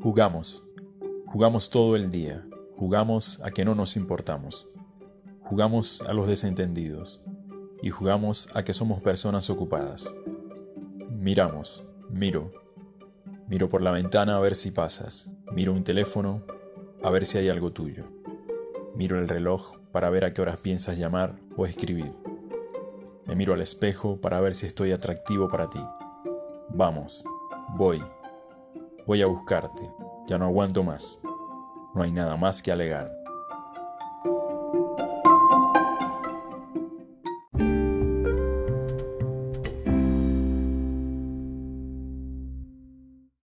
Jugamos. Jugamos todo el día. Jugamos a que no nos importamos. Jugamos a los desentendidos. Y jugamos a que somos personas ocupadas. Miramos. Miro. Miro por la ventana a ver si pasas. Miro un teléfono a ver si hay algo tuyo. Miro el reloj para ver a qué horas piensas llamar o escribir. Me miro al espejo para ver si estoy atractivo para ti. Vamos, voy. Voy a buscarte. Ya no aguanto más. No hay nada más que alegar.